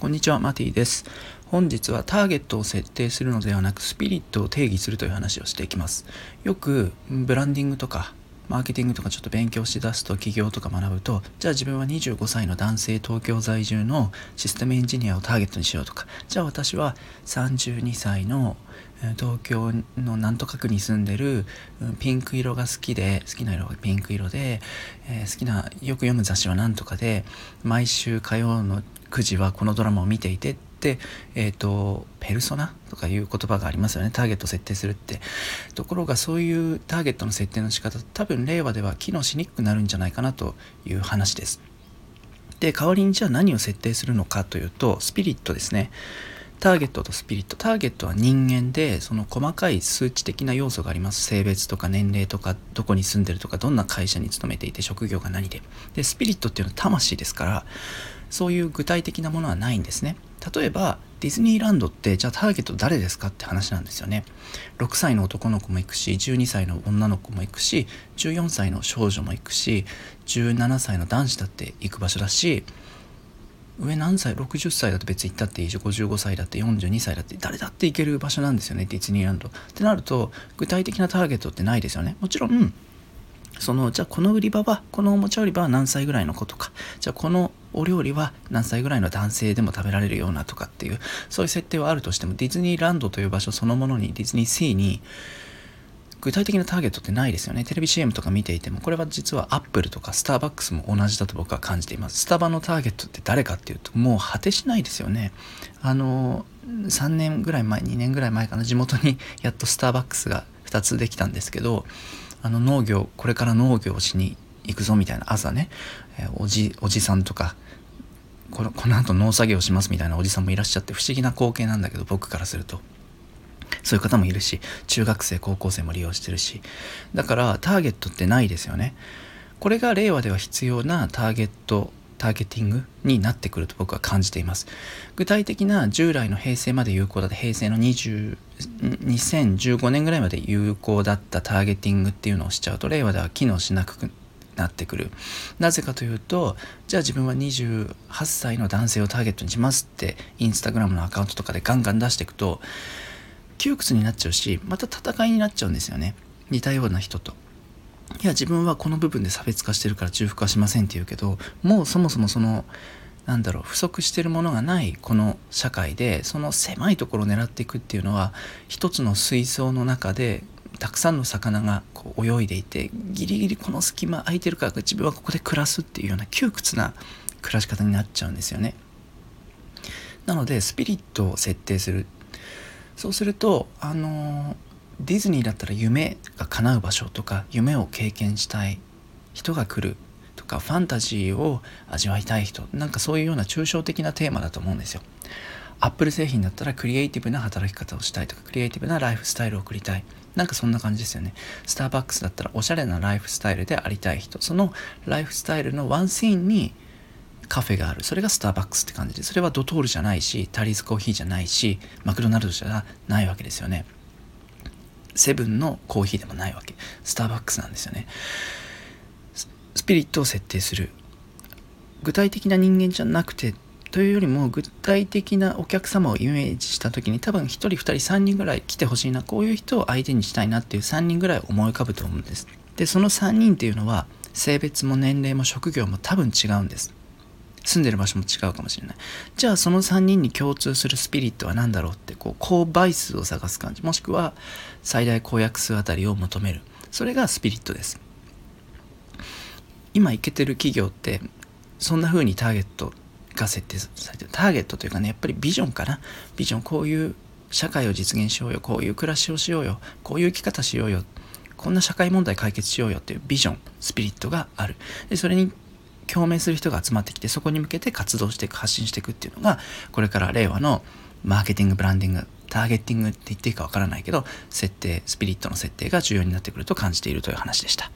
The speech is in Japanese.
こんにちは、マティです。本日はターゲットを設定するのではなく、スピリットを定義するという話をしていきます。よく、ブランディングとか、マーケティングとかちょっと勉強しだすと企業とか学ぶとじゃあ自分は25歳の男性東京在住のシステムエンジニアをターゲットにしようとか。じゃあ私は32歳の東京のなんとか区に住んでるピンク色が好きで好きな色がピンク色で、えー、好きなよく読む雑誌は何とかで毎週火曜の9時はこのドラマを見ていてって、えーと、ペルソナとかいう言葉がありますよね。ターゲット設定するって。ところがそういうターゲットの設定の仕方多分令和では機能しにくくなるんじゃないかなという話です。で代わりにじゃあ何を設定するのかというとスピリットですね。ターゲットとスピリット。ターゲットは人間でその細かい数値的な要素があります。性別とか年齢とかどこに住んでるとかどんな会社に勤めていて職業が何で。でスピリットっていうのは魂ですからそういう具体的なものはないんですね。例えばディズニーランドってじゃあターゲット誰ですかって話なんですよね。6歳の男の子も行くし12歳の女の子も行くし14歳の少女も行くし17歳の男子だって行く場所だし上何歳60歳だと別に行ったっていいし55歳だって42歳だって誰だって行ける場所なんですよねディズニーランド。ってなると具体的なターゲットってないですよね。もちろんそのじゃあこの売り場はこのおもちゃ売り場は何歳ぐらいの子とかじゃあこのお料理は何歳ぐらいの男性でも食べられるようなとかっていうそういう設定はあるとしてもディズニーランドという場所そのものにディズニーシーに具体的なターゲットってないですよね。テレビ CM とか見ていてもこれは実はアップルとかスターバックスも同じだと僕は感じています。スタバのターゲットって誰かっていうともう果てしないですよね。あの3年ぐらい前2年ぐらい前かな地元にやっとスターバックスが2つできたんですけどあの農業これから農業をしに行くぞみたいな朝ね、えー、おじおじさんとかこのこの後農作業しますみたいなおじさんもいらっしゃって不思議な光景なんだけど僕からすると。そういう方もいるし中学生高校生も利用してるし。だからターゲットってないですよね。これが令和では必要なターゲットターゲティングになってくると僕は感じています。具体的な従来の平成まで有効だった平成の20 2015年ぐらいまで有効だったターゲティングっていうのをしちゃうと令和では機能しなくなってくる。なぜかというとじゃあ自分は28歳の男性をターゲットにしますってインスタグラムのアカウントとかでガンガン出していくと窮屈になっちゃうしまた戦いになっちゃうんですよね。似たような人と。いや自分はこの部分で差別化してるから重複はしませんって言うけどもうそもそもそのなんだろう不足してるものがないこの社会でその狭いところを狙っていくっていうのは一つの水槽の中でたくさんの魚がこう泳いでいてギリギリこの隙間空いてるから自分はここで暮らすっていうような窮屈な暮らし方になっちゃうんですよね。なのでスピリットを設定するそうするとあのディズニーだったら夢が叶う場所とか夢を経験したい人が来るとかファンタジーを味わいたい人なんかそういうような抽象的なテーマだと思うんですよ。アップル製品だったらクリエイティブな働き方をしたいとかクリエイティブなライフスタイルを送りたい。なんかそんな感じですよね。スターバックスだったらおしゃれなライフスタイルでありたい人。そのライフスタイルのワンシーンにカフェがある。それがスターバックスって感じ。でそれはドトールじゃないしタリーズコーヒーじゃないしマクドナルドじゃないわけですよね。セブンのコーヒーでもないわけ。スターバックスなんですよね。スピリットを設定する。具体的な人間じゃなくてというよりも具体的なお客様をイメージした時に多分1人2人3人ぐらい来てほしいなこういう人を相手にしたいなっていう3人ぐらい思い浮かぶと思うんです。でその3人っていうのは性別も年齢も職業も多分違うんです。住んでる場所も違うかもしれない。じゃあその3人に共通するスピリットは何だろうってこう高倍数を探す感じ。もしくは最大公約数あたりを求める。それがスピリットです。今いけてる企業ってそんな風にターゲットが設定されてるターゲットというかねやっぱりビジョンかな。ビジョンこういう社会を実現しようよ。こういう暮らしをしようよ。こういう生き方しようよ。こんな社会問題解決しようよっていうビジョンスピリットがある。でそれに共鳴する人が集まってきてそこに向けて活動していく発信していくっていうのがこれから令和のマーケティングブランディングターゲッティングって言っていいかわからないけど設定スピリットの設定が重要になってくると感じているという話でした。